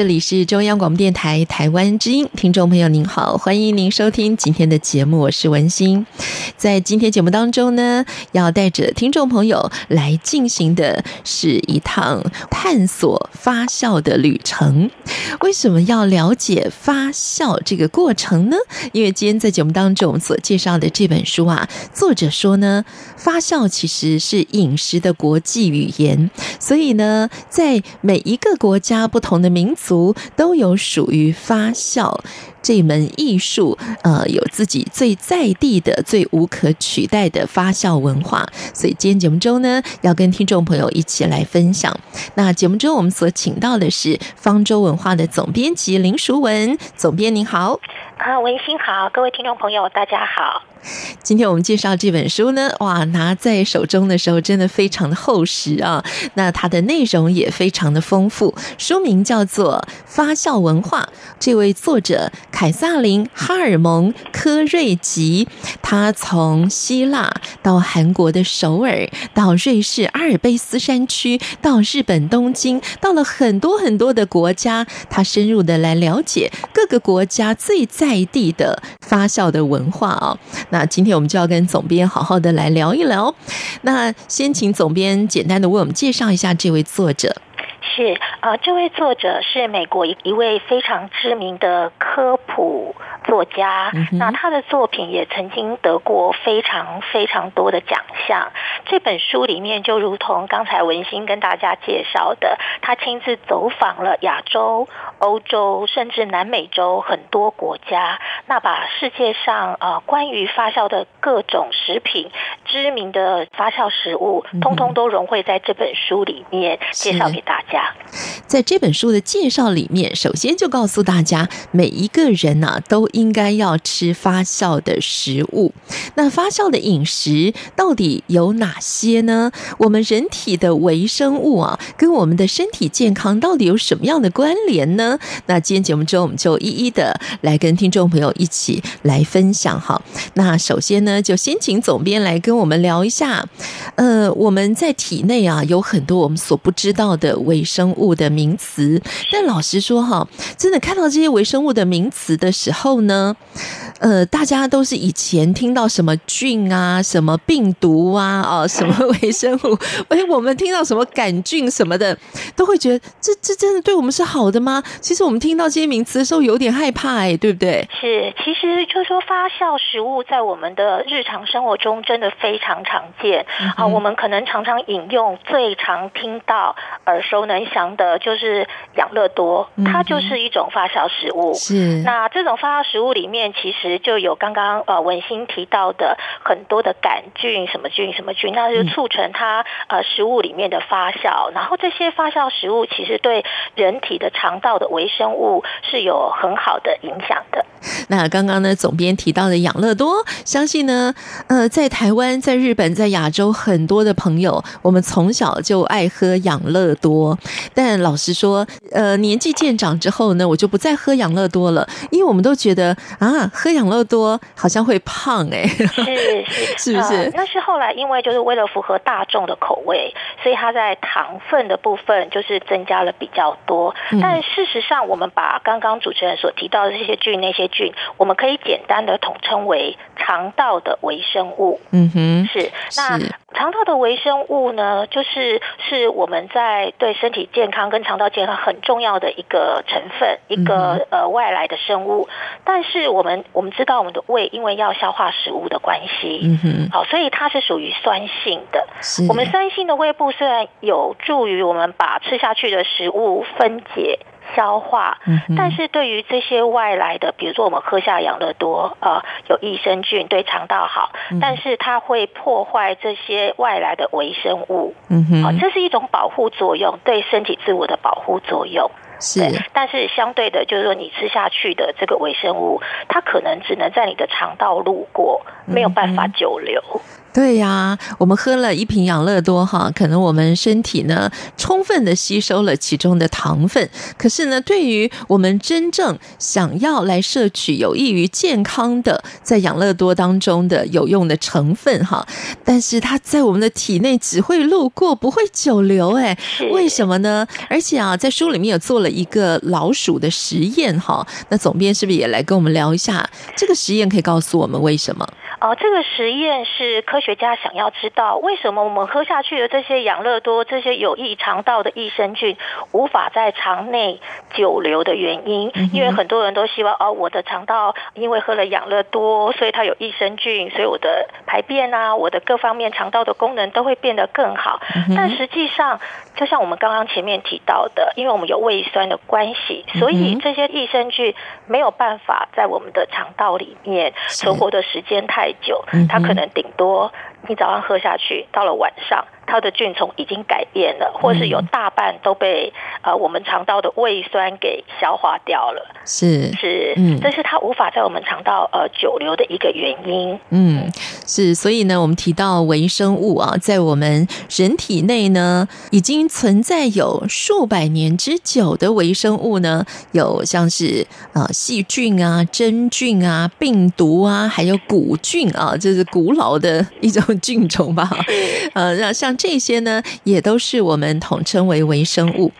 这里是中央广播电台台湾之音，听众朋友您好，欢迎您收听今天的节目，我是文心。在今天节目当中呢，要带着听众朋友来进行的是一趟探索发酵的旅程。为什么要了解发酵这个过程呢？因为今天在节目当中所介绍的这本书啊，作者说呢，发酵其实是饮食的国际语言，所以呢，在每一个国家不同的民族。毒都有属于发酵。这门艺术，呃，有自己最在地的、最无可取代的发酵文化。所以今天节目中呢，要跟听众朋友一起来分享。那节目中我们所请到的是方舟文化的总编辑林淑文总编，您好。啊，文心好，各位听众朋友，大家好。今天我们介绍这本书呢，哇，拿在手中的时候真的非常的厚实啊。那它的内容也非常的丰富，书名叫做《发酵文化》。这位作者凯撒琳·哈尔蒙·科瑞吉，他从希腊到韩国的首尔，到瑞士阿尔卑斯山区，到日本东京，到了很多很多的国家，他深入的来了解各个国家最在地的发酵的文化啊。那今天我们就要跟总编好好的来聊一聊。那先请总编简单的为我们介绍一下这位作者。是啊，这位作者是美国一一位非常知名的科普作家，嗯、那他的作品也曾经得过非常非常多的奖项。这本书里面就如同刚才文心跟大家介绍的，他亲自走访了亚洲、欧洲，甚至南美洲很多国家，那把世界上啊关于发酵的各种食品、知名的发酵食物，通通都融汇在这本书里面，介绍给大家。在这本书的介绍里面，首先就告诉大家，每一个人呐都应该要吃发酵的食物。那发酵的饮食到底有哪些呢？我们人体的微生物啊，跟我们的身体健康到底有什么样的关联呢？那今天节目中，我们就一一的来跟听众朋友一起来分享哈。那首先呢，就先请总编来跟我们聊一下，呃，我们在体内啊有很多我们所不知道的微生物的名词，但老实说哈，真的看到这些微生物的名词的时候呢，呃，大家都是以前听到什么菌啊、什么病毒啊、哦，什么微生物，哎，我们听到什么杆菌什么的，都会觉得这这真的对我们是好的吗？其实我们听到这些名词的时候有点害怕，哎，对不对？是，其实就是说发酵食物在我们的日常生活中真的非常常见啊，嗯、我们可能常常引用最常听到耳熟能详的就是养乐多，它就是一种发酵食物。是，那这种发酵食物里面其实就有刚刚呃文心提到的很多的杆菌，什么菌什么菌，那就促成它呃食物里面的发酵。然后这些发酵食物其实对人体的肠道的微生物是有很好的影响的。那刚刚呢，总编提到的养乐多，相信呢，呃，在台湾、在日本、在亚洲很多的朋友，我们从小就爱喝养乐多。但老实说，呃，年纪渐长之后呢，我就不再喝养乐多了，因为我们都觉得啊，喝养乐多好像会胖哎、欸，是是是不是、呃？那是后来因为就是为了符合大众的口味，所以它在糖分的部分就是增加了比较多。嗯、但事实上，我们把刚刚主持人所提到的这些菌那些菌，我们可以简单的统称为肠道的微生物。嗯哼，是那。肠道的微生物呢，就是是我们在对身体健康跟肠道健康很重要的一个成分，一个呃外来的生物。但是我们我们知道，我们的胃因为要消化食物的关系，嗯哼，好，所以它是属于酸性的。我们酸性的胃部虽然有助于我们把吃下去的食物分解。消化，但是对于这些外来的，比如说我们喝下养乐多，呃，有益生菌，对肠道好，但是它会破坏这些外来的微生物，嗯哼，这是一种保护作用，对身体自我的保护作用。是，但是相对的，就是说你吃下去的这个微生物，它可能只能在你的肠道路过，没有办法久留。嗯对呀，我们喝了一瓶养乐多哈，可能我们身体呢充分的吸收了其中的糖分，可是呢，对于我们真正想要来摄取有益于健康的在养乐多当中的有用的成分哈，但是它在我们的体内只会路过，不会久留，哎，为什么呢？而且啊，在书里面有做了一个老鼠的实验哈，那总编是不是也来跟我们聊一下这个实验？可以告诉我们为什么？哦，这个实验是科学家想要知道为什么我们喝下去的这些养乐多、这些有益肠道的益生菌无法在肠内久留的原因。因为很多人都希望哦，我的肠道因为喝了养乐多，所以它有益生菌，所以我的排便啊，我的各方面肠道的功能都会变得更好。但实际上，就像我们刚刚前面提到的，因为我们有胃酸的关系，所以这些益生菌没有办法在我们的肠道里面存活的时间太久，它可能顶多你早上喝下去，到了晚上。它的菌虫已经改变了，或是有大半都被呃我们肠道的胃酸给消化掉了。是是，嗯，这是它无法在我们肠道呃久留的一个原因。嗯，是，所以呢，我们提到微生物啊，在我们人体内呢，已经存在有数百年之久的微生物呢，有像是呃细菌啊、真菌啊、病毒啊，还有古菌啊，这是古老的一种菌种吧？呃，那像。这些呢，也都是我们统称为微生物。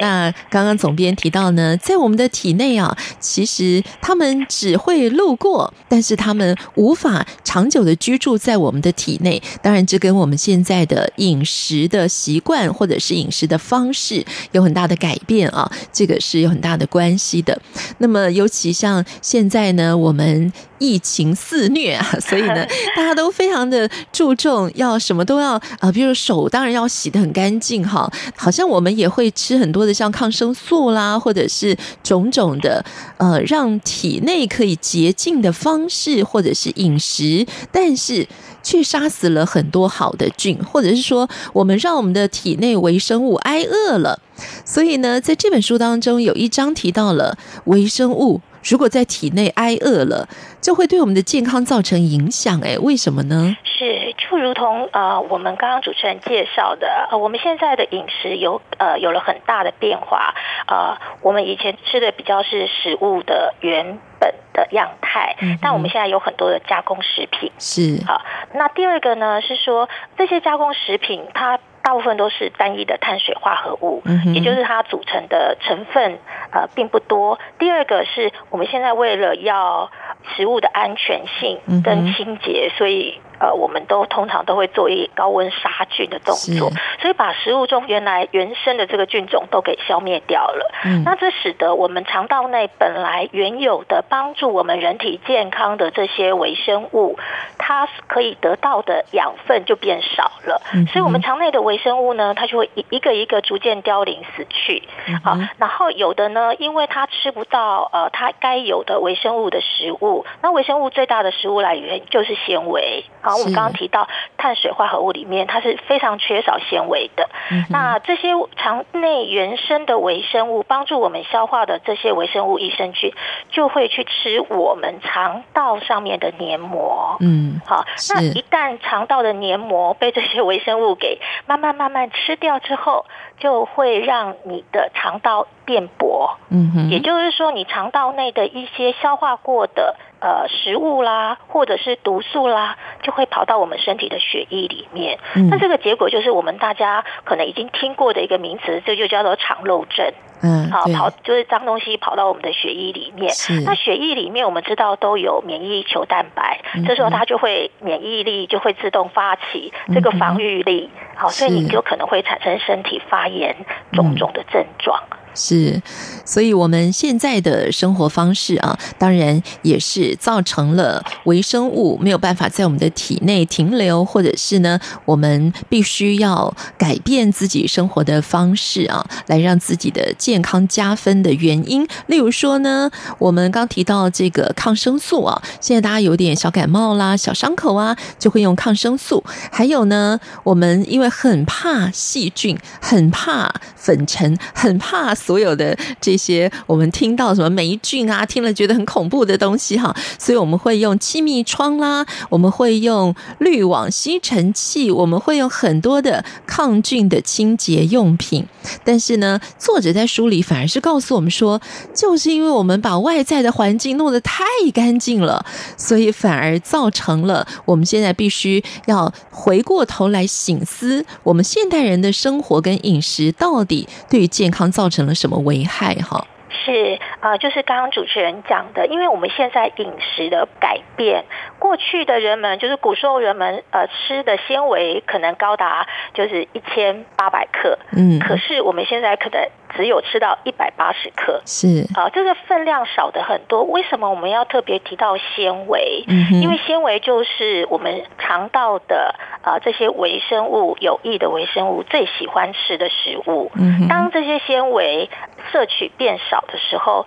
那刚刚总编提到呢，在我们的体内啊，其实他们只会路过，但是他们无法长久的居住在我们的体内。当然，这跟我们现在的饮食的习惯或者是饮食的方式有很大的改变啊，这个是有很大的关系的。那么，尤其像现在呢，我们疫情肆虐啊，所以呢，大家都非常的注重要什么都要啊，比如。手当然要洗得很干净哈，好像我们也会吃很多的像抗生素啦，或者是种种的呃，让体内可以洁净的方式，或者是饮食，但是却杀死了很多好的菌，或者是说我们让我们的体内微生物挨饿了。所以呢，在这本书当中有一章提到了微生物。如果在体内挨饿了，就会对我们的健康造成影响。哎，为什么呢？是就如同呃，我们刚刚主持人介绍的，呃，我们现在的饮食有呃有了很大的变化。呃，我们以前吃的比较是食物的原本的样态，嗯，但我们现在有很多的加工食品。是好，那第二个呢是说，这些加工食品它。大部分都是单一的碳水化合物，也就是它组成的成分呃并不多。第二个是我们现在为了要食物的安全性跟清洁，所以。呃，我们都通常都会做一高温杀菌的动作，所以把食物中原来原生的这个菌种都给消灭掉了。嗯，那这使得我们肠道内本来原有的帮助我们人体健康的这些微生物，它可以得到的养分就变少了。嗯，所以我们肠内的微生物呢，它就会一一个一个逐渐凋零死去。好，嗯，然后有的呢，因为它吃不到呃它该有的微生物的食物，那微生物最大的食物来源就是纤维。好，我们刚刚提到碳水化合物里面，它是非常缺少纤维的。嗯、那这些肠内原生的微生物，帮助我们消化的这些微生物益生菌，就会去吃我们肠道上面的黏膜。嗯，好，那一旦肠道的黏膜被这些微生物给慢慢慢慢吃掉之后，就会让你的肠道变薄。嗯哼，也就是说，你肠道内的一些消化过的。呃，食物啦，或者是毒素啦，就会跑到我们身体的血液里面。嗯，那这个结果就是我们大家可能已经听过的一个名词，这就叫做肠漏症。嗯，好，跑就是脏东西跑到我们的血液里面。那血液里面我们知道都有免疫球蛋白，嗯，这时候它就会免疫力就会自动发起这个防御力。好，所以你就可能会产生身体发炎种种的症状。是，所以我们现在的生活方式啊，当然也是造成了微生物没有办法在我们的体内停留，或者是呢，我们必须要改变自己生活的方式啊，来让自己的健康加分的原因。例如说呢，我们刚提到这个抗生素啊，现在大家有点小感冒啦、小伤口啊，就会用抗生素。还有呢，我们因为很怕细菌，很怕粉尘，很怕。所有的这些我们听到什么霉菌啊，听了觉得很恐怖的东西哈，所以我们会用气密窗啦，我们会用滤网吸尘器，我们会用很多的抗菌的清洁用品。但是呢，作者在书里反而是告诉我们说，就是因为我们把外在的环境弄得太干净了，所以反而造成了我们现在必须要回过头来醒思，我们现代人的生活跟饮食到底对于健康造成什么危害？哈。是、呃，就是刚刚主持人讲的，因为我们现在饮食的改变，过去的人们就是古时候人们呃吃的纤维可能高达就是一千八百克，嗯，可是我们现在可能只有吃到一百八十克，是啊、呃，这个分量少的很多。为什么我们要特别提到纤维？嗯，因为纤维就是我们肠道的啊、呃、这些微生物有益的微生物最喜欢吃的食物。嗯，当这些纤维摄取变少的时候，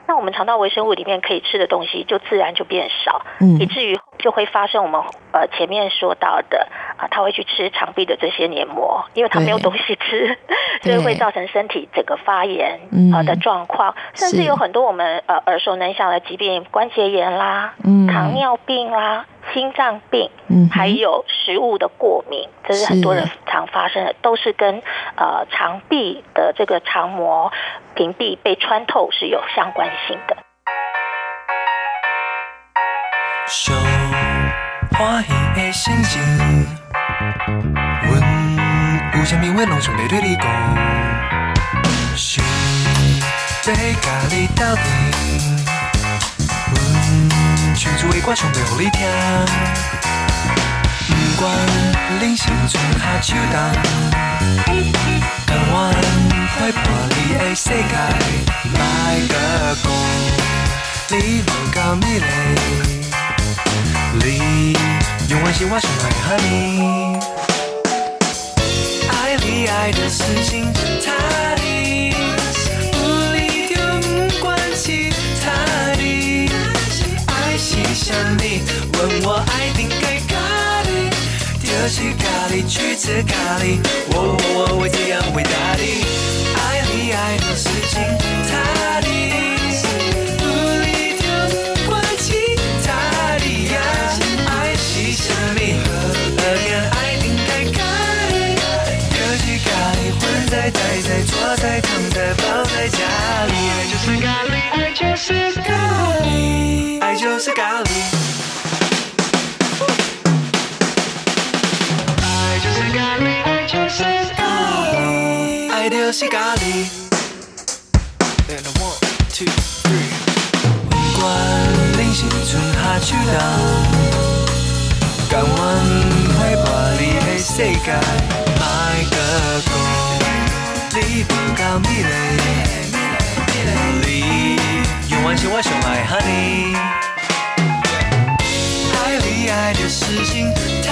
那我们肠道微生物里面可以吃的东西就自然就变少，嗯，以至于就会发生我们呃前面说到的啊，他会去吃肠壁的这些黏膜，因为他没有东西吃，所以会造成身体整个发炎啊的状况，甚至有很多我们呃耳熟能详的疾病，关节炎啦，嗯，糖尿病啦。心脏病，嗯，还有食物的过敏，这是很多人常发生的，都是跟呃肠壁的这个肠膜屏蔽被穿透是有相关性的。想欢喜的心情，阮有啥物话拢想要对你讲，想要甲你斗阵。阮唱出的歌唱袂予你听，不管人生春夏秋冬，甘愿陪伴你的世界，来个讲你无够美丽，你永远是我上爱的 honey，爱你爱的死心塌地，无理就不管其他的。是想你？问我爱定，就是咖喱，去吃咖喱。我我我会这样回答你。爱你爱的死心塌地，不理就不管其他的呀。爱是什么？Again，爱定该咖喱，就是咖喱，混在待在，坐在躺在抱在家里。爱就是咖喱，爱就是咖喱。爱就是咖喱，爱就是咖喱。One, two, three。不管人生春夏秋冬，甘愿陪伴你的世界，卖个讲，你不够美丽，你永远是我上爱的 honey。爱你爱的死心塌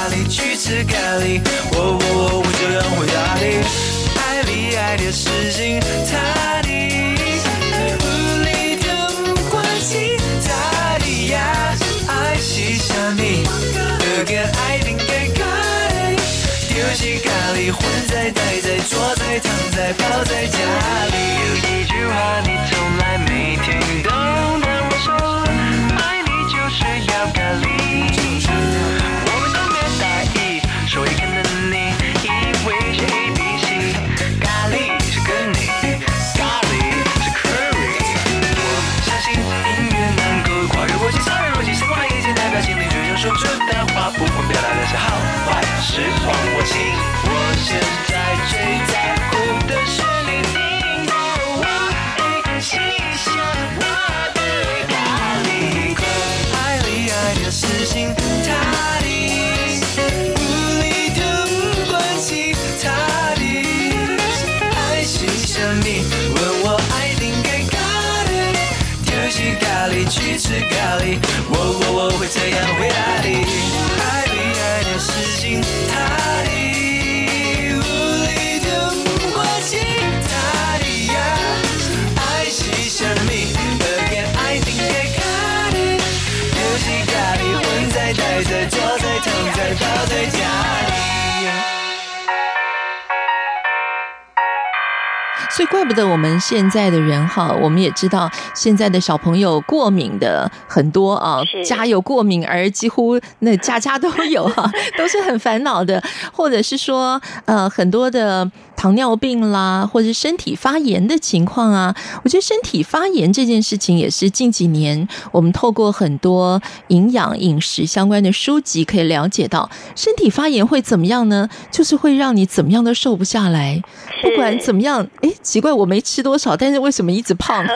咖喱去吃咖喱，我我我我这样回答你。爱你爱的死心塌地，不理就不管其他的呀，爱是想你？这个爱定该咖喱，混在、待在、坐在、躺在、泡在家里，有一句话你从来没听懂，我我我会所以，怪不得我们现在的人哈，我们也知道现在的小朋友过敏的很多啊，家有过敏儿，几乎那家家都有哈，都是很烦恼的，或者是说呃很多的。糖尿病啦，或者是身体发炎的情况啊，我觉得身体发炎这件事情也是近几年我们透过很多营养饮食相关的书籍可以了解到，身体发炎会怎么样呢？就是会让你怎么样都瘦不下来，不管怎么样，哎，奇怪，我没吃多少，但是为什么一直胖？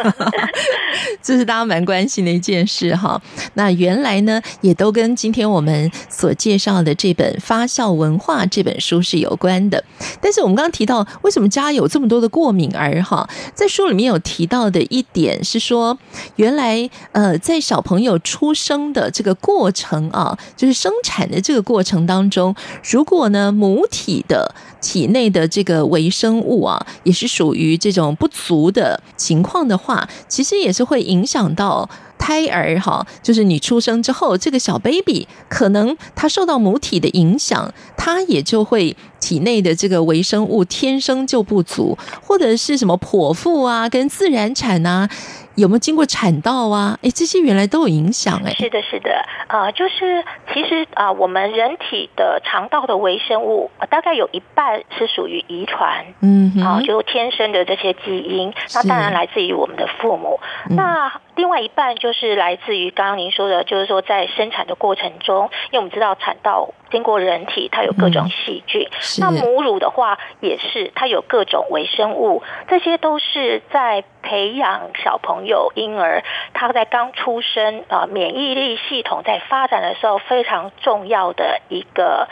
这是大家蛮关心的一件事哈。那原来呢，也都跟今天我们所介绍的这本《发酵文化》这本书是有关的，但是我们刚刚提到。为什么家有这么多的过敏儿？哈，在书里面有提到的一点是说，原来呃，在小朋友出生的这个过程啊，就是生产的这个过程当中，如果呢母体的体内的这个微生物啊，也是属于于这种不足的情况的话，其实也是会影响到。胎儿哈，就是你出生之后，这个小 baby 可能他受到母体的影响，他也就会体内的这个微生物天生就不足，或者是什么剖腹啊，跟自然产啊。有没有经过产道啊？哎，这些原来都有影响哎。是的，是的，呃，就是其实啊、呃，我们人体的肠道的微生物、呃、大概有一半是属于遗传，嗯，啊、呃，就天生的这些基因，那当然来自于我们的父母。嗯、那另外一半就是来自于刚刚您说的，就是说在生产的过程中，因为我们知道产道经过人体，它有各种细菌。嗯、那母乳的话也是，它有各种微生物，这些都是在。培养小朋友婴儿，他在刚出生啊、呃，免疫力系统在发展的时候非常重要的一个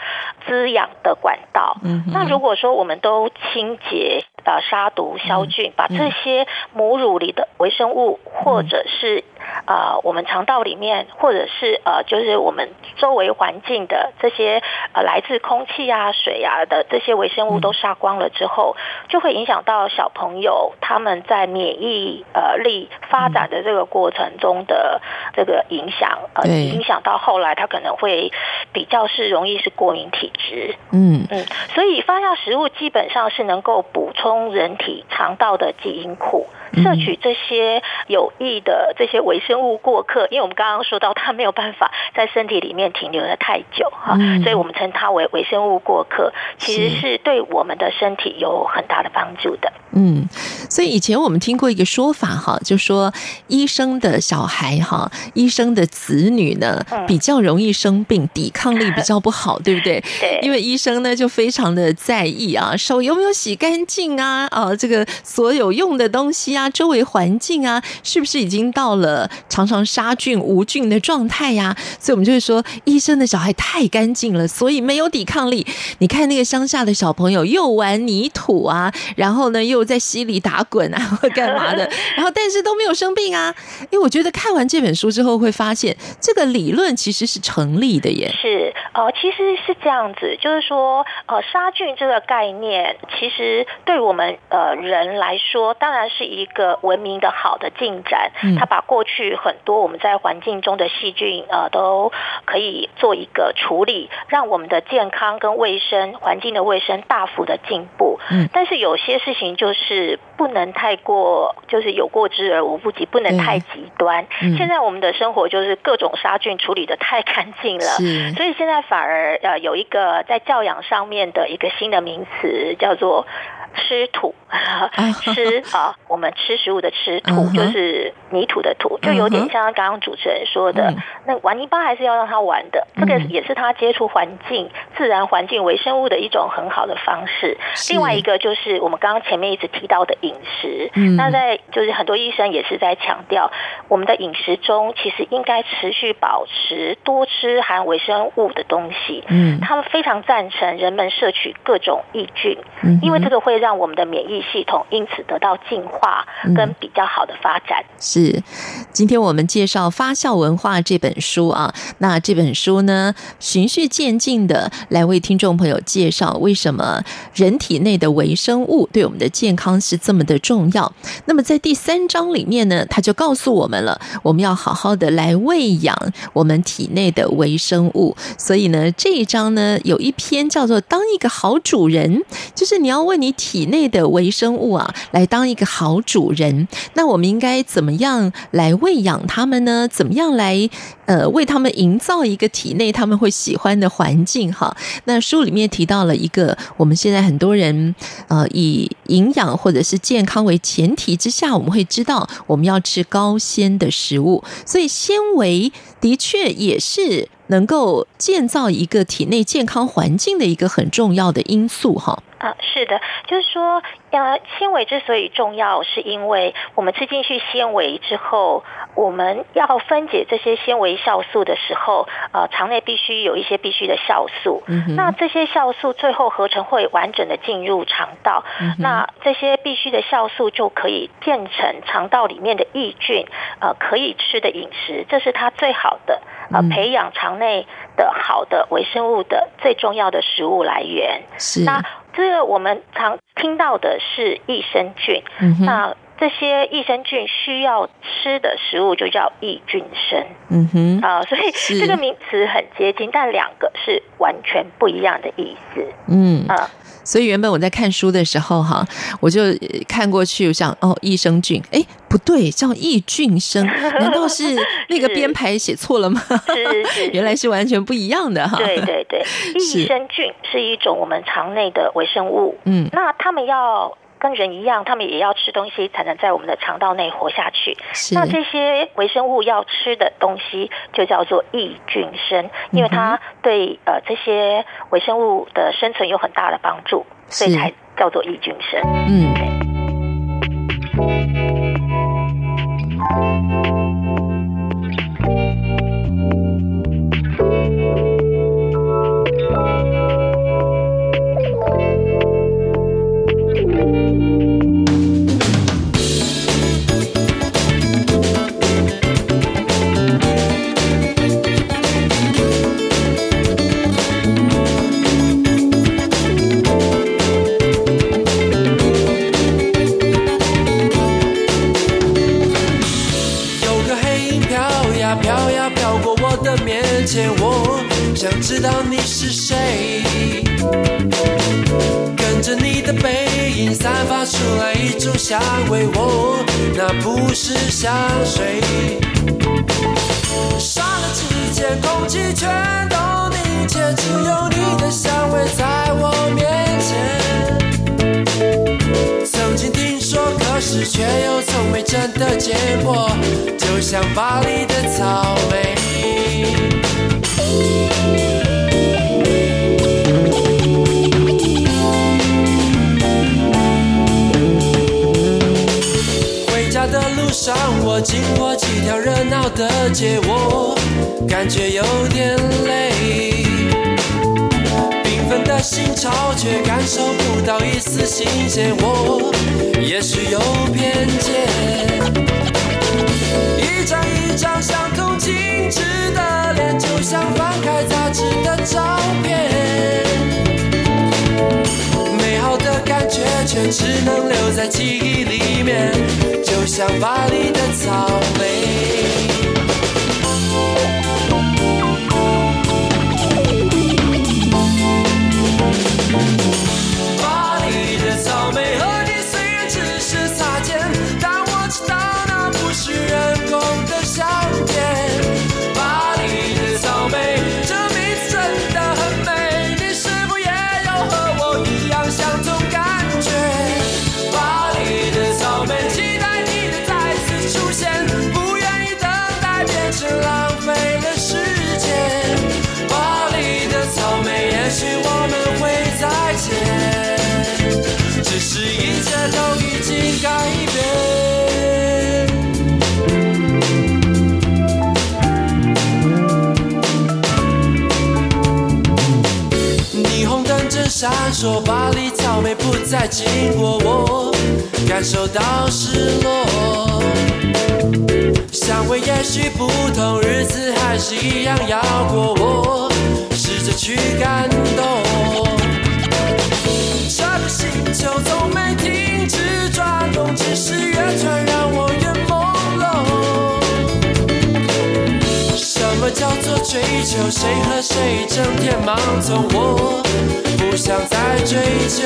滋养的管道。嗯哼，那如果说我们都清洁、呃杀毒、消菌，嗯、把这些母乳里的微生物，嗯、或者是啊、呃、我们肠道里面，或者是呃就是我们周围环境的这些呃来自空气啊、水啊的这些微生物都杀光了之后，嗯、就会影响到小朋友他们在免疫呃力发展的这个过程中的这个影响，呃，影响到后来他可能会比较是容易是过敏体质。嗯嗯，所以发酵食物基本上是能够补充人体肠道的基因库。摄取这些有益的这些微生物过客，因为我们刚刚说到它没有办法在身体里面停留的太久哈，所以我们称它为微生物过客，其实是对我们的身体有很大的帮助的。嗯，所以以前我们听过一个说法哈，就说医生的小孩哈，医生的子女呢比较容易生病，抵抗力比较不好，对不对？对，因为医生呢就非常的在意啊，手有没有洗干净啊，啊，这个所有用的东西啊。啊，周围环境啊，是不是已经到了常常杀菌无菌的状态呀？所以，我们就会说，医生的小孩太干净了，所以没有抵抗力。你看那个乡下的小朋友，又玩泥土啊，然后呢，又在溪里打滚啊，或干嘛的，然后但是都没有生病啊。因为我觉得看完这本书之后，会发现这个理论其实是成立的耶。是，呃，其实是这样子，就是说，呃，杀菌这个概念，其实对我们呃人来说，当然是一个。文明的好的进展，嗯，他把过去很多我们在环境中的细菌呃都可以做一个处理，让我们的健康跟卫生环境的卫生大幅的进步。嗯，但是有些事情就是不能太过，就是有过之而无不及，不能太极端。嗯，现在我们的生活就是各种杀菌处理的太干净了，是所以现在反而呃有一个在教养上面的一个新的名词叫做。吃土，吃 啊，我们吃食物的吃土就是泥土的土，就有点像刚刚主持人说的，那玩泥巴还是要让他玩的，这个也是他接触环境、自然环境、微生物的一种很好的方式。另外一个就是我们刚刚前面一直提到的饮食，那在就是很多医生也是在强调，我们的饮食中其实应该持续保持多吃含微生物的东西。嗯，他们非常赞成人们摄取各种益菌，因为这个会。让我们的免疫系统因此得到进化跟比较好的发展。嗯、是，今天我们介绍《发酵文化》这本书啊，那这本书呢，循序渐进的来为听众朋友介绍为什么人体内的微生物对我们的健康是这么的重要。那么在第三章里面呢，他就告诉我们了，我们要好好的来喂养我们体内的微生物。所以呢，这一章呢有一篇叫做“当一个好主人”，就是你要为你体内的微生物啊来当一个好主人。那我们应该怎么样来喂养它们呢？怎么样来呃为他们营造一个体内他们会喜欢的环境？哈，那书里面提到了一个，我们现在很多人呃以营养或者是健康为前提之下，我们会知道我们要吃高纤的食物，所以纤维的确也是能够建造一个体内健康环境的一个很重要的因素，哈。啊，是的，就是说，呃，纤维之所以重要，是因为我们吃进去纤维之后，我们要分解这些纤维酵素的时候，呃，肠内必须有一些必须的酵素。嗯。那这些酵素最后合成会完整的进入肠道，嗯。那这些必须的酵素就可以变成肠道里面的益菌，呃，可以吃的饮食，这是它最好的，呃，培养肠内的好的微生物的最重要的食物来源。是。那这个我们常听到的是益生菌，嗯、那这些益生菌需要吃的食物就叫益菌生，嗯哼。啊，所以这个名词很接近，但两个是完全不一样的意思，嗯。啊。所以原本我在看书的时候，哈，我就看过去，我想哦，益生菌，哎，不对，叫益菌生，难道是那个编排写错了吗？是原来是完全不一样的哈。对对对，益生菌是一种我们肠内的微生物，嗯，那他们要。跟人一样，他们也要吃东西才能在我们的肠道内活下去。是那这些微生物要吃的东西就叫做益菌生，因为它对呃这些微生物的生存有很大的帮助，所以才叫做益菌生。嗯。飘呀飘过我的面前，我想知道你是谁，跟着你的背影散发出来一种香味，哦，那不是香水。刹那之间，空气全都凝结，只有你的香味在我面前。可是却又从没真的见过，就像巴黎的草莓。回家的路上，我经过几条热闹的街，我感觉有点累。缤纷的心潮，却感受不到一丝新鲜。我也许有偏见。一张一张相同精致的脸，就像翻开杂志的照片，美好的感觉却只能留在记忆里面，就像巴黎的草莓。闪烁，巴黎草莓不再经过我，感受到失落。香味也许不同，日子还是一样要过，我试着去感动。这个星球从没停止转。动，只是乐团让我么叫做追求？谁和谁整天盲从？我不想再追究。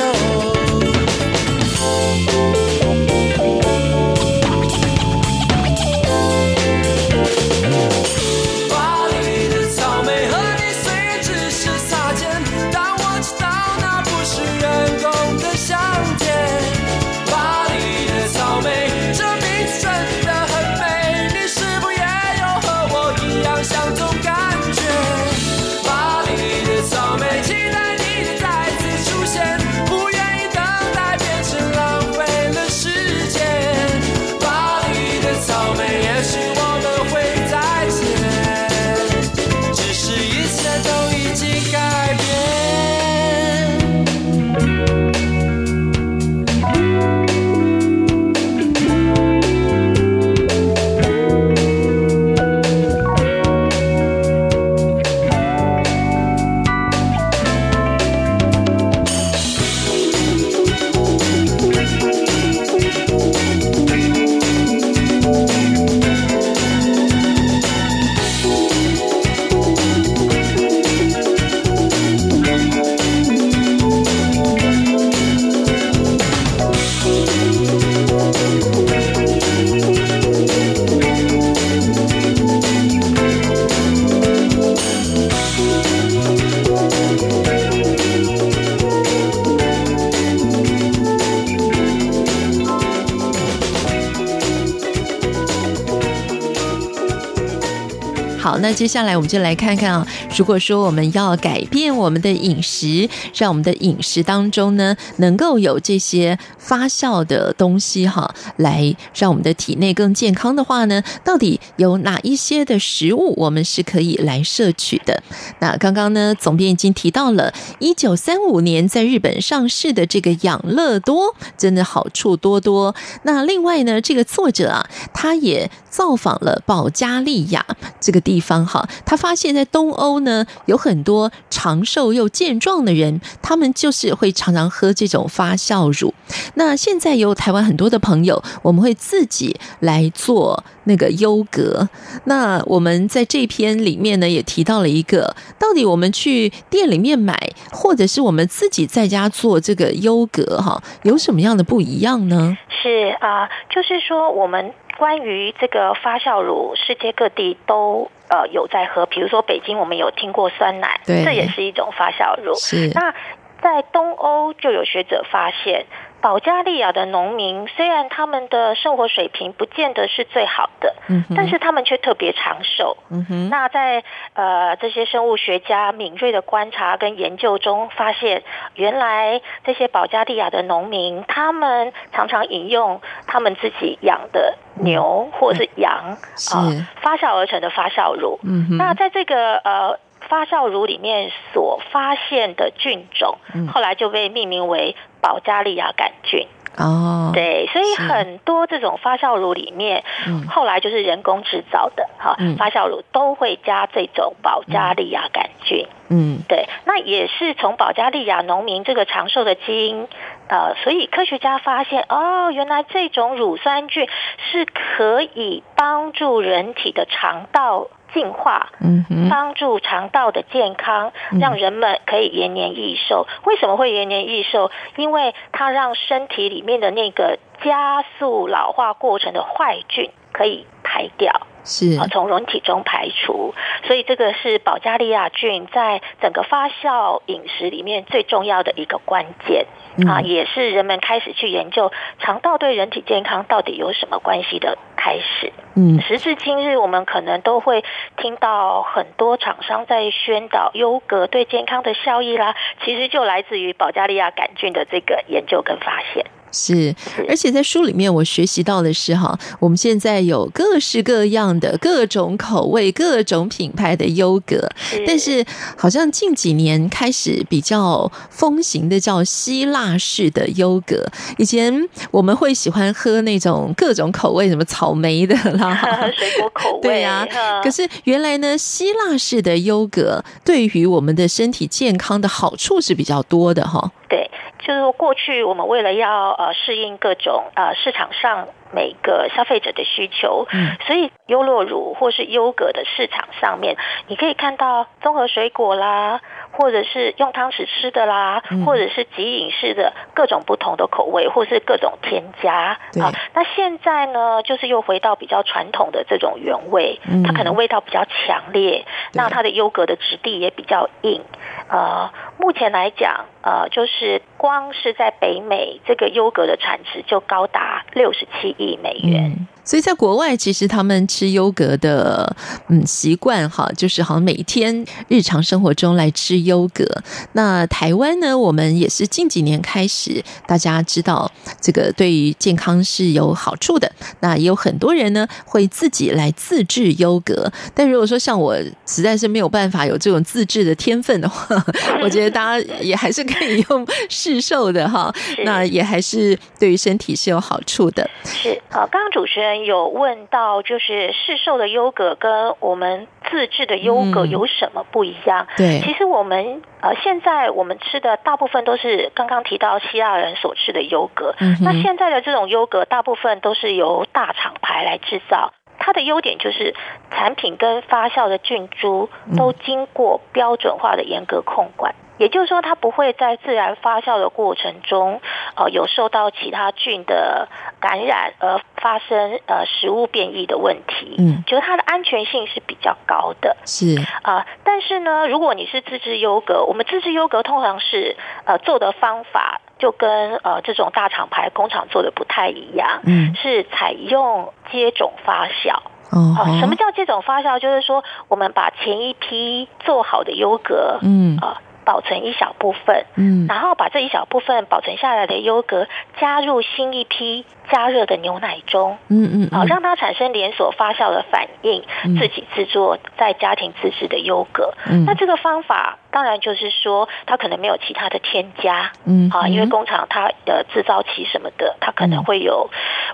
那接下来我们就来看看啊，如果说我们要改变我们的饮食，让我们的饮食当中呢，能够有这些发酵的东西哈，来让我们的体内更健康的话呢，到底有哪一些的食物我们是可以来摄取的？那刚刚呢，总编已经提到了，一九三五年在日本上市的这个养乐多，真的好处多多。那另外呢，这个作者啊，他也造访了保加利亚这个地方。哈，他发现，在东欧呢，有很多长寿又健壮的人，他们就是会常常喝这种发酵乳。那现在有台湾很多的朋友，我们会自己来做那个优格。那我们在这篇里面呢，也提到了一个，到底我们去店里面买，或者是我们自己在家做这个优格，哈，有什么样的不一样呢？是啊、呃，就是说我们。关于这个发酵乳，世界各地都呃有在喝，比如说北京，我们有听过酸奶，这也是一种发酵乳。是。那在东欧就有学者发现。保加利亚的农民虽然他们的生活水平不见得是最好的，嗯，但是他们却特别长寿。嗯哼，那在呃这些生物学家敏锐的观察跟研究中，发现原来这些保加利亚的农民，他们常常饮用他们自己养的牛或者是羊啊、呃、发酵而成的发酵乳。嗯哼，那在这个呃。发酵乳里面所发现的菌种，后来就被命名为保加利亚杆菌。哦，对，所以很多这种发酵乳里面，后来就是人工制造的哈，发酵乳都会加这种保加利亚杆菌。嗯，对，那也是从保加利亚农民这个长寿的基因，呃，所以科学家发现，哦，原来这种乳酸菌是可以帮助人体的肠道。进化，嗯，帮助肠道的健康，让人们可以延年益寿。为什么会延年益寿？因为它让身体里面的那个加速老化过程的坏菌可以排掉，是啊，从人体中排除。所以这个是保加利亚菌在整个发酵饮食里面最重要的一个关键。啊，也是人们开始去研究肠道对人体健康到底有什么关系的开始。嗯，时至今日，我们可能都会听到很多厂商在宣导优格对健康的效益啦，其实就来自于保加利亚杆菌的这个研究跟发现。是，而且在书里面我学习到的是哈，我们现在有各式各样的各种口味、各种品牌的优格，但是好像近几年开始比较风行的叫希腊式的优格。以前我们会喜欢喝那种各种口味，什么草莓的啦，水果口味，对呀。可是原来呢，希腊式的优格对于我们的身体健康的好处是比较多的哈。对。就是过去我们为了要呃适应各种呃市场上每个消费者的需求，嗯，所以优酪乳或是优格的市场上面，你可以看到综合水果啦。或者是用汤匙吃的啦，嗯、或者是即饮式的各种不同的口味，或是各种添加啊。那现在呢，就是又回到比较传统的这种原味，嗯、它可能味道比较强烈，那它的优格的质地也比较硬。呃，目前来讲，呃，就是光是在北美这个优格的产值就高达六十七亿美元。所以在国外，其实他们吃优格的嗯习惯哈，就是好像每天日常生活中来吃优格。那台湾呢，我们也是近几年开始，大家知道这个对于健康是有好处的。那也有很多人呢会自己来自制优格。但如果说像我实在是没有办法有这种自制的天分的话，我觉得大家也还是可以用市售的哈。那也还是对于身体是有好处的。是好，刚刚主持人。有问到，就是市售的优格跟我们自制的优格有什么不一样？嗯、对，其实我们呃现在我们吃的大部分都是刚刚提到希腊人所吃的优格。嗯、那现在的这种优格大部分都是由大厂牌来制造，它的优点就是产品跟发酵的菌株都经过标准化的严格控管。嗯也就是说，它不会在自然发酵的过程中，呃，有受到其他菌的感染而发生呃食物变异的问题。嗯，就是它的安全性是比较高的。是啊，呃，但是呢，如果你是自制优格，我们自制优格通常是呃做的方法就跟呃这种大厂牌工厂做的不太一样。嗯，是采用接种发酵。哦，呃，什么叫接种发酵？就是说，我们把前一批做好的优格，嗯啊。呃保存一小部分，嗯，然后把这一小部分保存下来的优格加入新一批加热的牛奶中，嗯嗯，好，让它产生连锁发酵的反应，自己制作在家庭自制的优格。嗯，那这个方法当然就是说，它可能没有其他的添加，嗯，啊，因为工厂它的制造期什么的，它可能会有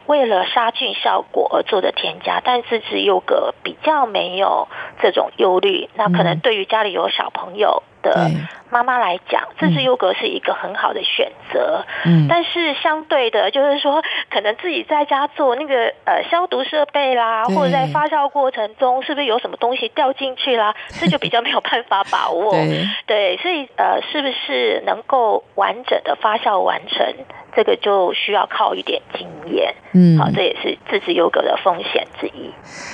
为了杀菌效果而做的添加，但自制优格比较没有这种忧虑。那可能对于家里有小朋友的妈妈来讲，自制优格是一个很好的选择。嗯，但是相对的，就是说，可能自己在家做那个呃消毒设备啦，或者在发酵过程中，是不是有什么东西掉进去啦？这就比较没有办法把握。对，对，所以呃，是不是能够完整的发酵完成？这个就需要靠一点经验，嗯，好，这也是自制优格的风险之一。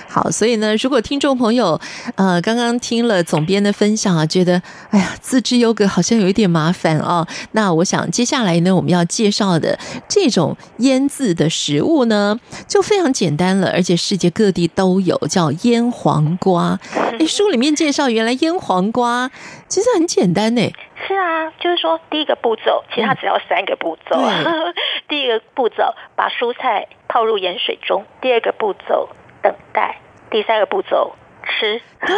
好，所以呢，如果听众朋友呃刚刚听了总编的分享啊，觉得哎呀，自制优格好像有一点麻烦哦，那我想接下来呢，我们要介绍的这种腌制的食物呢，就非常简单了，而且世界各地都有，叫腌黄瓜。哎，书里面介绍，原来腌黄瓜其实很简单呢。是啊，就是说第一个步骤，其实它只要三个步骤。嗯、第一个步骤，把蔬菜泡入盐水中；第二个步骤，等待；第三个步骤，吃。对，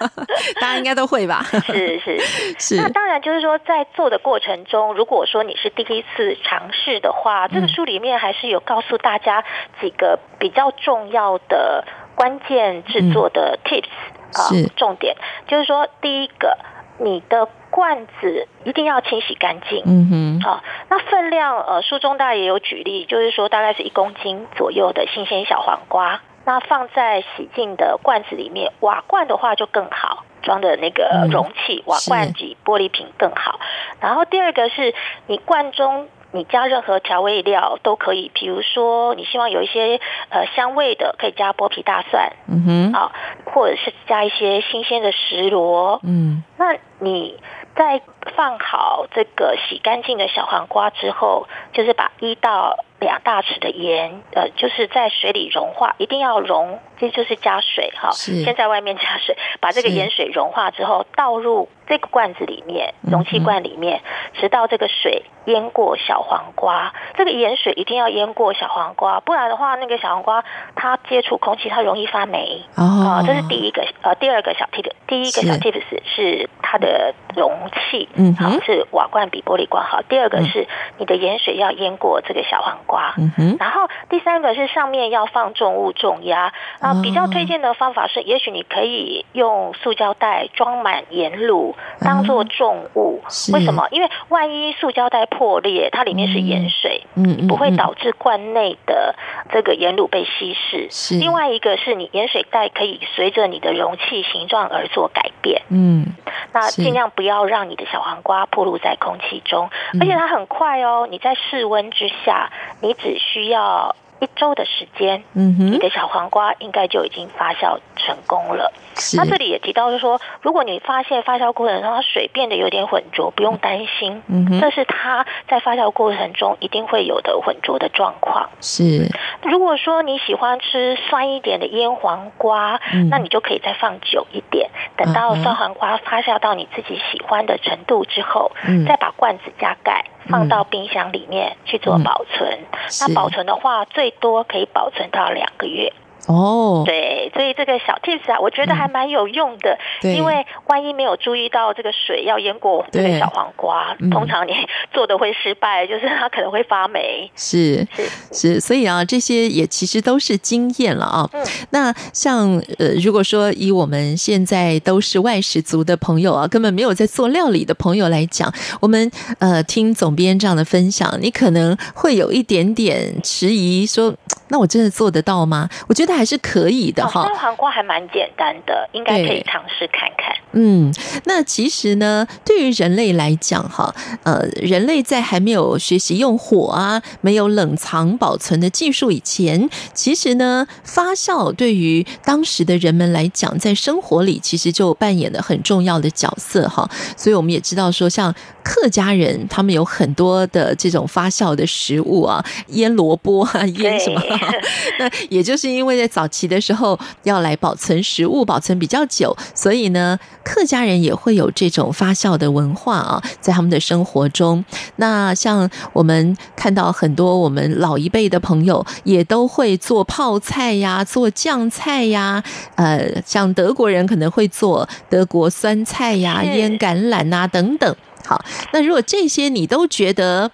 大家应该都会吧？是是是。是那当然，就是说在做的过程中，如果说你是第一次尝试的话，这个书里面还是有告诉大家几个比较重要的关键制作的 tips 啊、重点就是说第一个。你的罐子一定要清洗干净。嗯哼，好、啊，那分量呃，书中大概也有举例，就是说大概是一公斤左右的新鲜小黄瓜，那放在洗净的罐子里面，瓦罐的话就更好，装的那个容器，瓦罐及玻璃瓶更好。然后第二个是你罐中。你加任何调味料都可以，比如说你希望有一些呃香味的，可以加剥皮大蒜，嗯哼，啊，或者是加一些新鲜的石螺，嗯，那你在放好这个洗干净的小黄瓜之后，就是把一到两大匙的盐，呃，就是在水里融化，一定要融，这就是加水哈，是。先在外面加水，把这个盐水融化之后倒入这个罐子里面，容器罐里面，直到这个水。淹过小黄瓜，这个盐水一定要淹过小黄瓜，不然的话，那个小黄瓜它接触空气，它容易发霉。哦，这是第一个，呃，第二个小 tip，第一个小 tips 是，是它的容器，嗯，好，是瓦罐比玻璃罐好。第二个是你的盐水要淹过这个小黄瓜，嗯哼，然后第三个是上面要放重物重压啊，比较推荐的方法是，也许你可以用塑胶袋装满盐卤，当做重物。为什么？因为万一塑胶袋破裂，它里面是盐水，嗯，不会导致罐内的这个盐卤被稀释。是。另外一个是你盐水袋可以随着你的容器形状而做改变。嗯。那尽量不要让你的小黄瓜暴露在空气中，而且它很快哦。你在室温之下，你只需要。一周的时间，嗯哼，你的小黄瓜应该就已经发酵成功了。那这里也提到，就是说，如果你发现发酵过程中它水变得有点浑浊，不用担心，嗯哼，这是它在发酵过程中一定会有的浑浊的状况。是，如果说你喜欢吃酸一点的腌黄瓜，嗯，那你就可以再放久一点，等到酸黄瓜发酵到你自己喜欢的程度之后，嗯，再把罐子加盖。放到冰箱里面去做保存，嗯、那保存的话，最多可以保存到两个月。哦，对，所以这个小 tips 啊，我觉得还蛮有用的。嗯、因为万一没有注意到这个水要淹过这个小黄瓜，通常你做的会失败，就是它可能会发霉。是是是，所以啊，这些也其实都是经验了啊。嗯、那像呃，如果说以我们现在都是外食族的朋友啊，根本没有在做料理的朋友来讲，我们呃听总编这样的分享，你可能会有一点点迟疑，说那我真的做得到吗？我觉得。还是可以的哈，酸黄瓜还蛮简单的，应该可以尝试看看。嗯，那其实呢，对于人类来讲哈，呃，人类在还没有学习用火啊，没有冷藏保存的技术以前，其实呢，发酵对于当时的人们来讲，在生活里其实就扮演了很重要的角色哈。所以我们也知道说，像客家人，他们有很多的这种发酵的食物啊，腌萝卜啊，腌什么？那也就是因为。在早期的时候，要来保存食物，保存比较久，所以呢，客家人也会有这种发酵的文化啊，在他们的生活中。那像我们看到很多我们老一辈的朋友，也都会做泡菜呀，做酱菜呀，呃，像德国人可能会做德国酸菜呀，腌橄榄啊等等。好，那如果这些你都觉得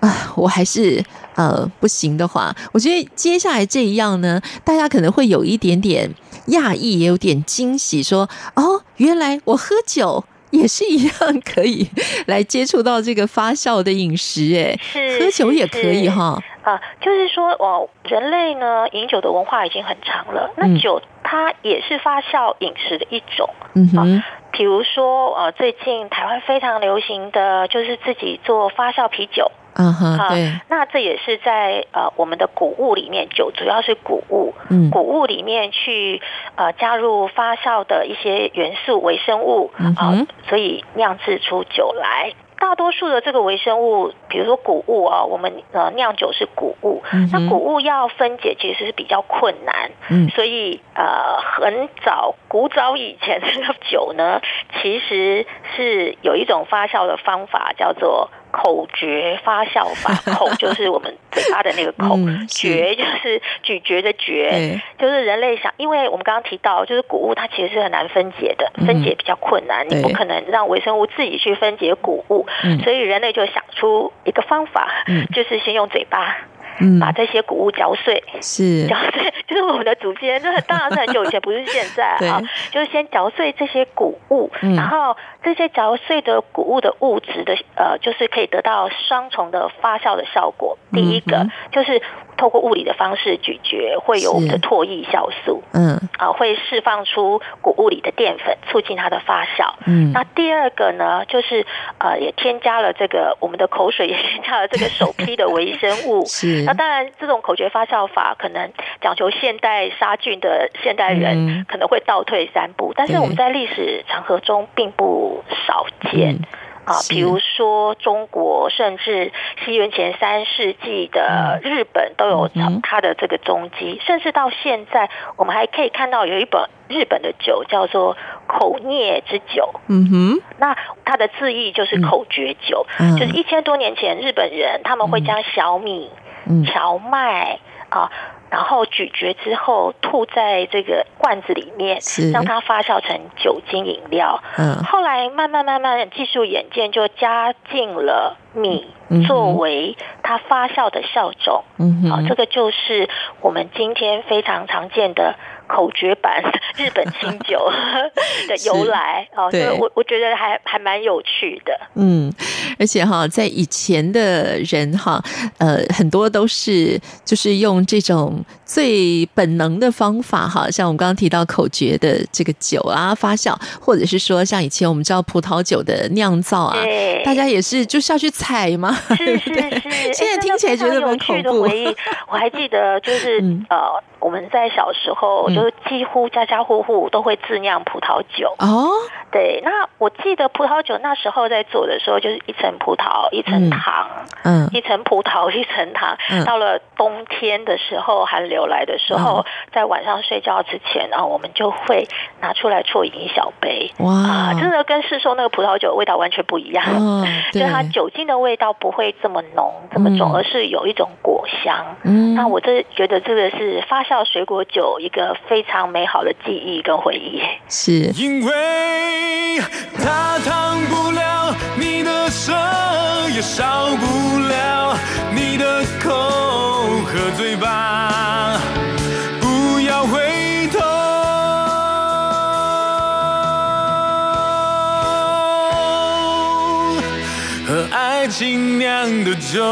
啊，我还是。呃，不行的话，我觉得接下来这一样呢，大家可能会有一点点讶异，也有点惊喜，说哦，原来我喝酒也是一样可以来接触到这个发酵的饮食，哎，是喝酒也可以哈。啊，就是说哦，人类呢饮酒的文化已经很长了，那酒它也是发酵饮食的一种，嗯哼，比如说呃，最近台湾非常流行的就是自己做发酵啤酒。嗯哼，好，那这也是在呃我们的谷物里面，酒主要是谷物，嗯，谷物里面去呃加入发酵的一些元素、微生物，嗯所以酿制出酒来。大多数的这个微生物，比如说谷物啊，我们呃酿酒是谷物，嗯、那谷物要分解其实是比较困难，嗯，所以呃很早古早以前这个酒呢，其实是有一种发酵的方法叫做口诀发酵法，口就是我们嘴巴的那个口，嗯、嚼就是咀嚼的嚼，就是人类想，因为我们刚刚提到，就是谷物它其实是很难分解的，分解比较困难，嗯、你不可能让微生物自己去分解谷物。嗯、所以人类就想出一个方法，嗯、就是先用嘴巴，嗯、把这些谷物嚼碎，是。嚼碎，就是我们的祖先，这当然是很久以前，不是现在啊，就是先嚼碎这些谷物，嗯、然后这些嚼碎的谷物的物质的呃，就是可以得到双重的发酵的效果。第一个、嗯、就是。透过物理的方式咀嚼，会有我们的唾液酵素，嗯，啊，会释放出谷物里的淀粉，促进它的发酵。嗯，那第二个呢，就是呃，也添加了这个我们的口水也添加了这个首批的微生物。是，那当然，这种口诀发酵法可能讲求现代杀菌的现代人可能会倒退三步，嗯、但是我们在历史长河中并不少见。嗯啊，比如说中国，甚至西元前三世纪的日本都有它的这个踪迹，甚至到现在，我们还可以看到有一本日本的酒叫做口啮之酒。嗯哼，那它的字义就是口诀酒，就是一千多年前日本人他们会将小米、蕎麦啊。然后咀嚼之后吐在这个罐子里面，是让它发酵成酒精饮料。嗯，后来慢慢慢慢技术演进，就加进了米作为它发酵的酵种。嗯哼，好，这个就是我们今天非常常见的口诀版 日本清酒 的由来哦，所以我我觉得还还蛮有趣的。嗯，而且哈，在以前的人哈，呃，很多都是就是用这种最本能的方法哈，像我们刚刚提到口诀的这个酒啊发酵，或者是说像以前我们知道葡萄酒的酿造啊，大家也是就是要去采嘛，是 是是。现在听起来觉得蛮恐怖。回忆，我还记得就是、嗯、呃，我们在小时候就是几乎家家户户都会自酿葡萄酒哦。对，那我记得葡萄酒那时候在做的时候，就是一层葡萄一层糖，嗯，一层葡萄一层糖。嗯、到了冬天的时候，寒流来的时候，嗯、在晚上睡觉之前，然后我们就会拿出来啜饮一小杯。哇、啊，真的跟市售那个葡萄酒的味道完全不一样。哦，就它酒精的味道不会这么浓这么重，嗯、而是有一种果香。嗯，那我这觉得这个是发酵水果酒一个非常美好的记忆跟回忆。是因为它烫不了你的舌，也少不了你的口和嘴巴，不要回头，和爱情酿的酒。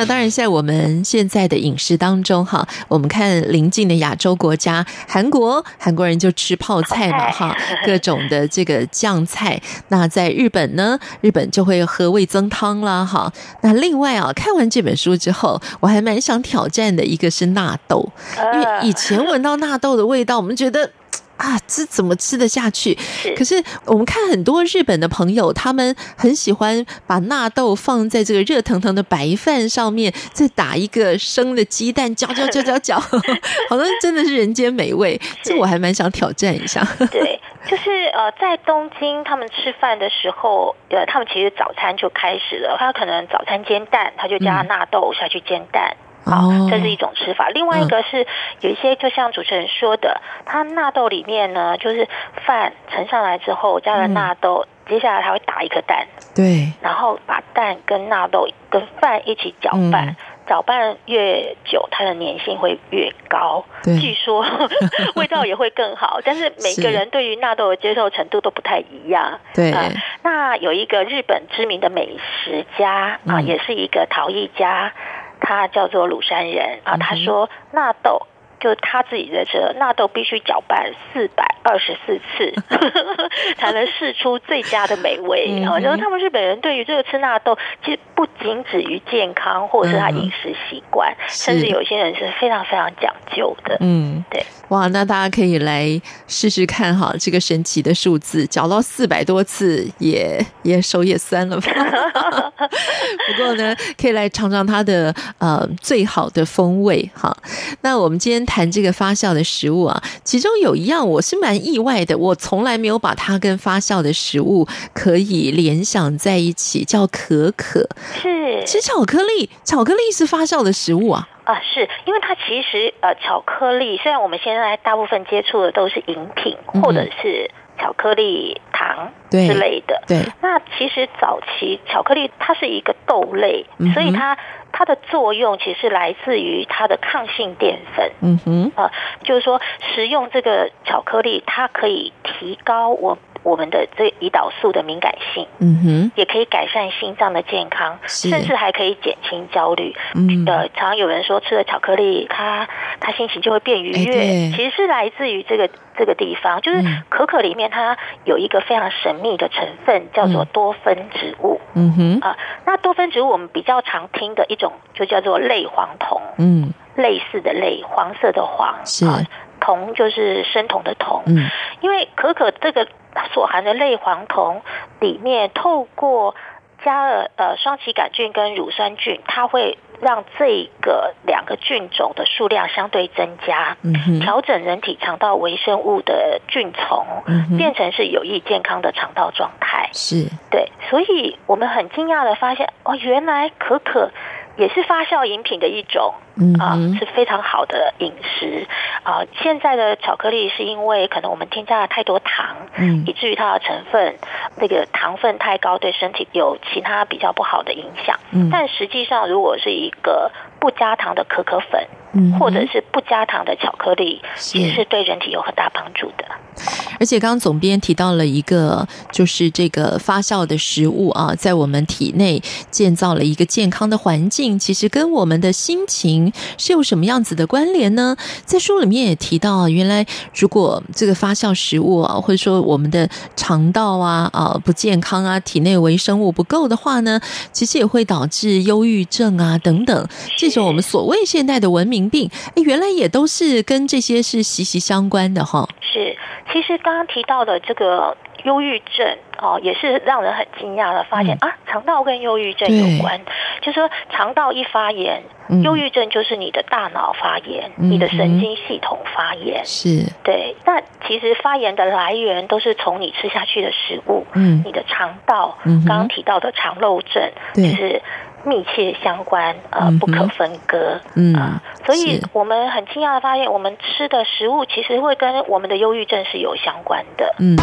那当然，在我们现在的饮食当中，哈，我们看邻近的亚洲国家，韩国，韩国人就吃泡菜嘛，哈，各种的这个酱菜。那在日本呢，日本就会喝味增汤啦，哈。那另外啊，看完这本书之后，我还蛮想挑战的，一个是纳豆，因为以前闻到纳豆的味道，我们觉得。啊，这怎么吃得下去？可是我们看很多日本的朋友，他们很喜欢把纳豆放在这个热腾腾的白饭上面，再打一个生的鸡蛋，搅搅搅搅搅，好像真的是人间美味。这我还蛮想挑战一下。对，就是呃，在东京他们吃饭的时候，呃，他们其实早餐就开始了，他可能早餐煎蛋，他就加纳豆下去煎蛋。嗯哦，这是一种吃法。另外一个是有一些，就像主持人说的，它纳豆里面呢，就是饭盛上来之后加了纳豆，接下来它会打一颗蛋，对，然后把蛋跟纳豆跟饭一起搅拌，搅拌越久，它的粘性会越高，据说 味道也会更好。但是每个人对于纳豆的接受程度都不太一样。对，那有一个日本知名的美食家啊，也是一个陶艺家。他叫做鲁山人啊，他说纳豆就他自己在这，纳豆必须搅拌四百二十四次，才能试出最佳的美味啊。然后他们日本人对于这个吃纳豆，其实不仅止于健康，或者是他饮食习惯，甚至有些人是非常非常讲究的。嗯，对。哇，那大家可以来试试看哈，这个神奇的数字，搅到四百多次也也手也酸了吧？不过呢，可以来尝尝它的呃最好的风味哈。那我们今天谈这个发酵的食物啊，其中有一样我是蛮意外的，我从来没有把它跟发酵的食物可以联想在一起，叫可可。是吃巧克力，巧克力是发酵的食物啊。啊，是因为它其实呃，巧克力虽然我们现在大部分接触的都是饮品，或者是巧克力糖之类的，对，对，那其实早期巧克力它是一个豆类，所以它它的作用其实来自于它的抗性淀粉，嗯哼，啊，就是说食用这个巧克力，它可以提高我。我们的这胰岛素的敏感性，嗯哼，也可以改善心脏的健康，甚至还可以减轻焦虑。嗯，呃，常常有人说吃了巧克力，他他心情就会变愉悦，其实是来自于这个这个地方，就是可可里面它有一个非常神秘的成分，叫做多酚植物。嗯哼，啊，那多酚植物我们比较常听的一种就叫做类黄酮，嗯，类似的类，黄色的黄，是。酮就是生酮的酮。嗯，因为可可这个。所含的类黄酮里面，透过加了呃双歧杆菌跟乳酸菌，它会让这个两个菌种的数量相对增加，调整人体肠道微生物的菌丛，变成是有益健康的肠道状态。是，对，所以我们很惊讶的发现，哦，原来可可。也是发酵饮品的一种，啊，是非常好的饮食啊。现在的巧克力是因为可能我们添加了太多糖，嗯，以至于它的成分那个糖分太高，对身体有其他比较不好的影响。嗯，但实际上，如果是一个不加糖的可可粉，嗯，或者是不加糖的巧克力，也是对人体有很大帮助的。而且刚刚总编提到了一个，就是这个发酵的食物啊，在我们体内建造了一个健康的环境，其实跟我们的心情是有什么样子的关联呢？在书里面也提到，原来如果这个发酵食物啊，或者说我们的肠道啊啊不健康啊，体内微生物不够的话呢，其实也会导致忧郁症啊等等这种我们所谓现代的文明病，哎，原来也都是跟这些是息息相关的哈。是，其实刚刚提到的这个忧郁症哦，也是让人很惊讶的发现、嗯、啊，肠道跟忧郁症有关。就是说肠道一发炎，忧郁症就是你的大脑发炎，嗯、你的神经系统发炎。是，对。那其实发炎的来源都是从你吃下去的食物，嗯，你的肠道，刚刚提到的肠漏症，就是。密切相关，呃，不可分割，嗯，呃、所以我们很惊讶的发现，我们吃的食物其实会跟我们的忧郁症是有相关的，嗯。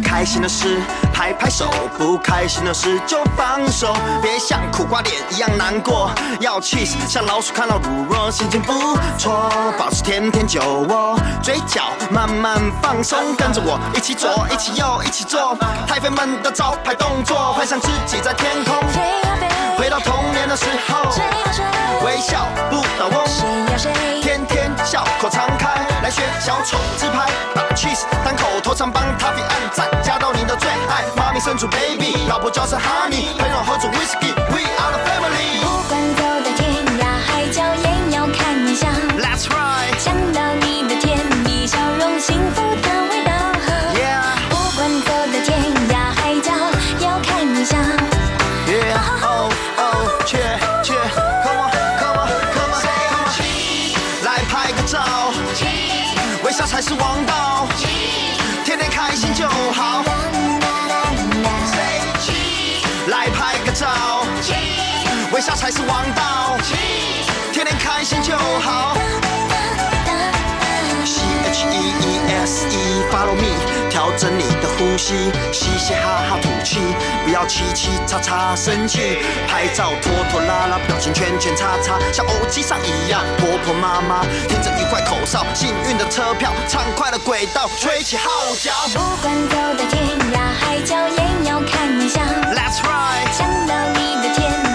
开心的事。拍拍手，不开心的事就放手，别像苦瓜脸一样难过。要气死像老鼠看到乳酪，心情不错，保持甜甜酒窝，嘴角慢慢放松，跟着我一起左，一起右，一起做。太妃们的招牌动作，幻想自己在天空，回到童年的时候，微笑不倒翁，天天笑口常开，来学小丑自拍，把 cheese 当口头禅，帮 Tuffy 按赞，加到你的最爱。妈咪生出 baby，老婆叫声 honey，朋友喝着 whiskey，we are the family。不管走到天涯海角，也要看你笑。That's right。微笑才是王道，天天开心就好。C H E E S E，Follow me，调整你的呼吸，嘻嘻哈哈吐气，不要气气叉叉生气。拍照拖拖拉拉，表情圈圈叉叉，像偶机上一样。婆婆妈妈听着愉快口哨，幸运的车票，畅快的轨道，吹起号角。不管走到天涯海角，也要看你笑。That's right。想到你的甜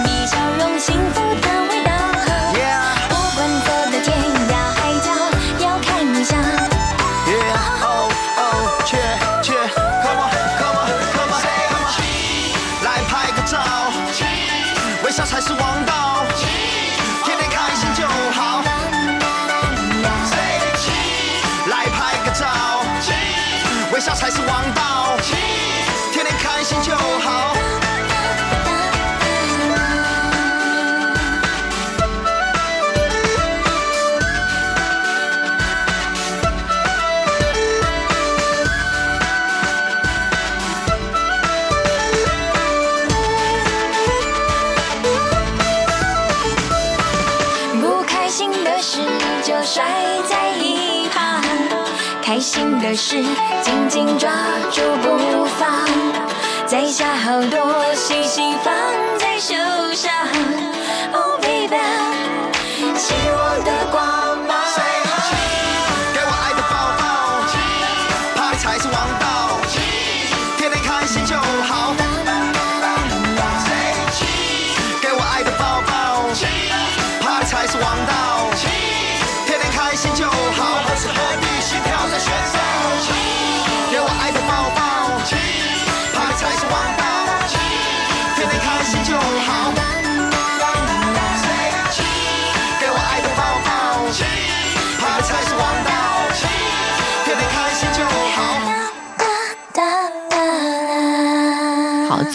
是，紧紧抓住不放，摘下好多，细细放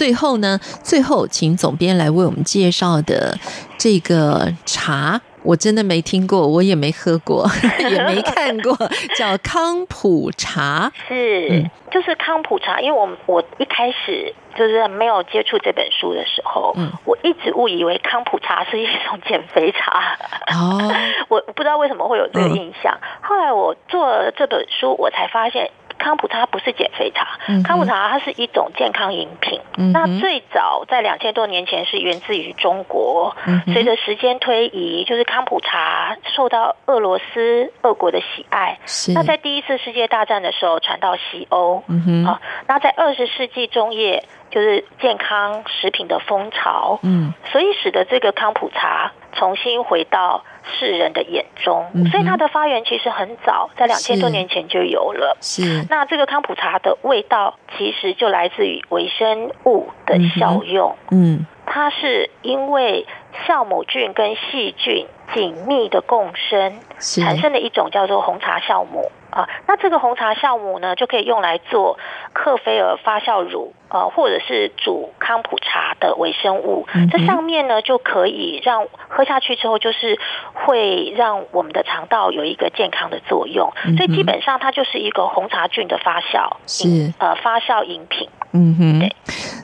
最后呢，最后请总编来为我们介绍的这个茶。我真的没听过，我也没喝过，也没看过，叫康普茶。是，嗯、就是康普茶。因为我我一开始就是没有接触这本书的时候，嗯，我一直误以为康普茶是一种减肥茶。哦，我不知道为什么会有这个印象。嗯、后来我做了这本书，我才发现。康普茶不是减肥茶，康普茶它是一种健康饮品。嗯、那最早在两千多年前是源自于中国，嗯、随着时间推移，就是康普茶受到俄罗斯、俄国的喜爱。那在第一次世界大战的时候传到西欧，啊，那在二十世纪中叶就是健康食品的风潮，嗯，所以使得这个康普茶重新回到世人的眼中，嗯、所以它的发源其实很早，在两千多年前就有了。是，那这个康普茶的味道其实就来自于微生物的效用。嗯，嗯，它是因为酵母菌跟细菌紧密的共生，是产生的一种叫做红茶酵母。啊，那这个红茶酵母呢，就可以用来做克菲尔发酵乳，呃，或者是煮康普茶的微生物。嗯、这上面呢，就可以让喝下去之后，就是会让我们的肠道有一个健康的作用。嗯、所以基本上它就是一个红茶菌的发酵，是呃发酵饮品。嗯哼，对。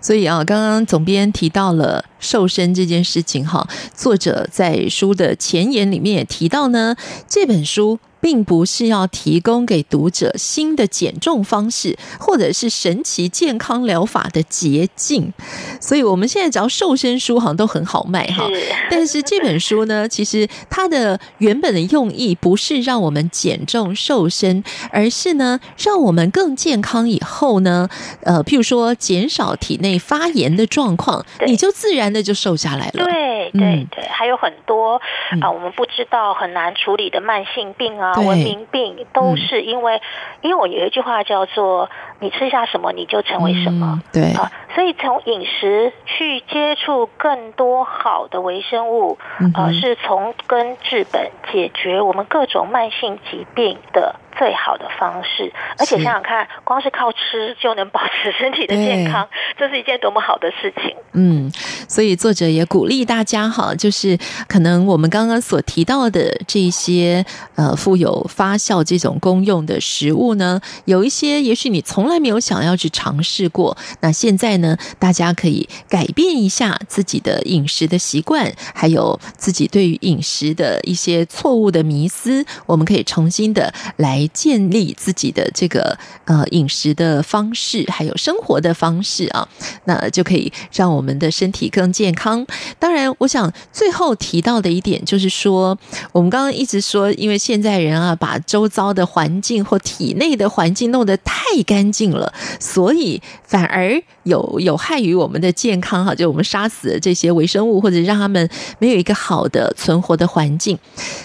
所以啊，刚刚总编提到了瘦身这件事情哈，作者在书的前言里面也提到呢，这本书。并不是要提供给读者新的减重方式，或者是神奇健康疗法的捷径，所以我们现在只要瘦身书好像都很好卖哈。是但是这本书呢，其实它的原本的用意不是让我们减重瘦身，而是呢让我们更健康以后呢，呃，譬如说减少体内发炎的状况，你就自然的就瘦下来了。对对对，还有很多啊、呃，我们不知道很难处理的慢性病啊。啊，文明病都是因为，嗯、因为我有一句话叫做“你吃下什么，你就成为什么”。嗯、对。啊，所以从饮食去接触更多好的微生物，嗯、哼。啊，是从根治本解决我们各种慢性疾病的最好的方式。而且想想看，光是靠吃就能保持身体的健康，这是一件多么好的事情。嗯，所以作者也鼓励大家哈，就是可能我们刚刚所提到的这些呃富有发酵这种功用的食物呢，有一些也许你从来没有想要去尝试过。那现在呢，大家可以改变一下自己的饮食的习惯，还有自己对于饮食的一些错误的迷思，我们可以重新的来建立自己的这个呃饮食的方式，还有生活的方式啊，那就可以让我们。的身体更健康。当然，我想最后提到的一点就是说，我们刚刚一直说，因为现在人啊，把周遭的环境或体内的环境弄得太干净了，所以反而有有害于我们的健康。哈，就我们杀死这些微生物，或者让他们没有一个好的存活的环境。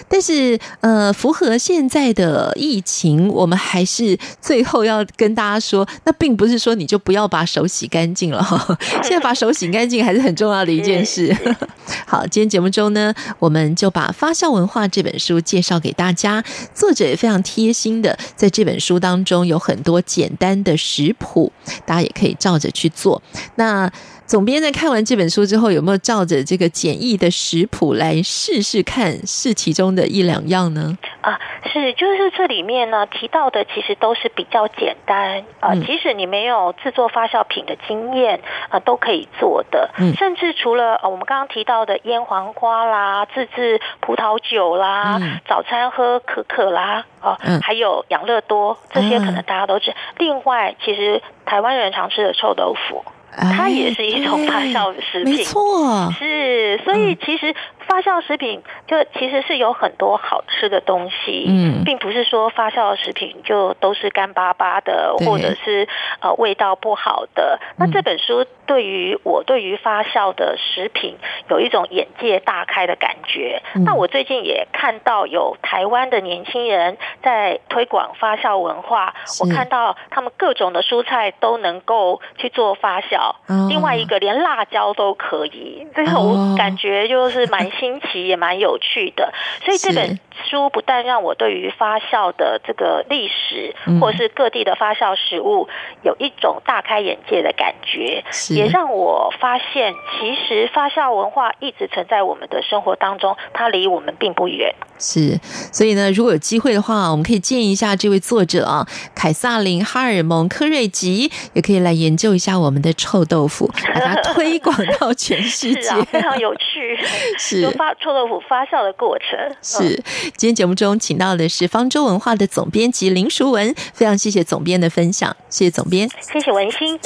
但是，呃，符合现在的疫情，我们还是最后要跟大家说，那并不是说你就不要把手洗干净了。哈，现在把手洗。干净还是很重要的一件事。好，今天节目中呢，我们就把《发酵文化》这本书介绍给大家。作者也非常贴心的，在这本书当中有很多简单的食谱，大家也可以照着去做。那总编在看完这本书之后，有没有照着这个简易的食谱来试试看，试其中的一两样呢？啊，是，就是这里面呢提到的，其实都是比较简单啊，即使你没有制作发酵品的经验啊，都可以做的。嗯，甚至除了我们刚刚提到的腌黄瓜啦、自制葡萄酒啦、嗯、早餐喝可可啦啊，嗯、还有养乐多这些，可能大家都知。嗯、另外，其实台湾人常吃的臭豆腐。它也是一种发酵食品，没错，是，所以其实发酵食品就其实是有很多好吃的东西，嗯，并不是说发酵食品就都是干巴巴的，或者是呃味道不好的。那这本书对于我对于发酵的食品有一种眼界大开的感觉。那我最近也看到有台湾的年轻人在推广发酵文化，我看到他们各种的蔬菜都能够去做发酵。另外一个连辣椒都可以，这个我感觉就是蛮新奇，也蛮有趣的。所以这本书不但让我对于发酵的这个历史，或者是各地的发酵食物，有一种大开眼界的感觉，也让我发现，其实发酵文化一直存在我们的生活当中，它离我们并不远。是，所以呢，如果有机会的话，我们可以建议一下这位作者啊，凯萨琳·哈尔蒙·科瑞吉，也可以来研究一下我们的臭豆腐，把它推广到全世界，啊，非常有趣。是，就发臭豆腐发酵的过程。是，今天节目中请到的是方舟文化的总编辑林淑文，非常谢谢总编的分享，谢谢总编，谢谢文心。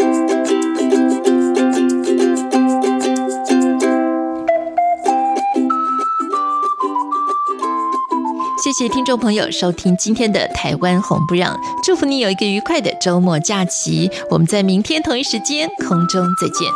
谢谢听众朋友收听今天的《台湾红不让》，祝福你有一个愉快的周末假期。我们在明天同一时间空中再见。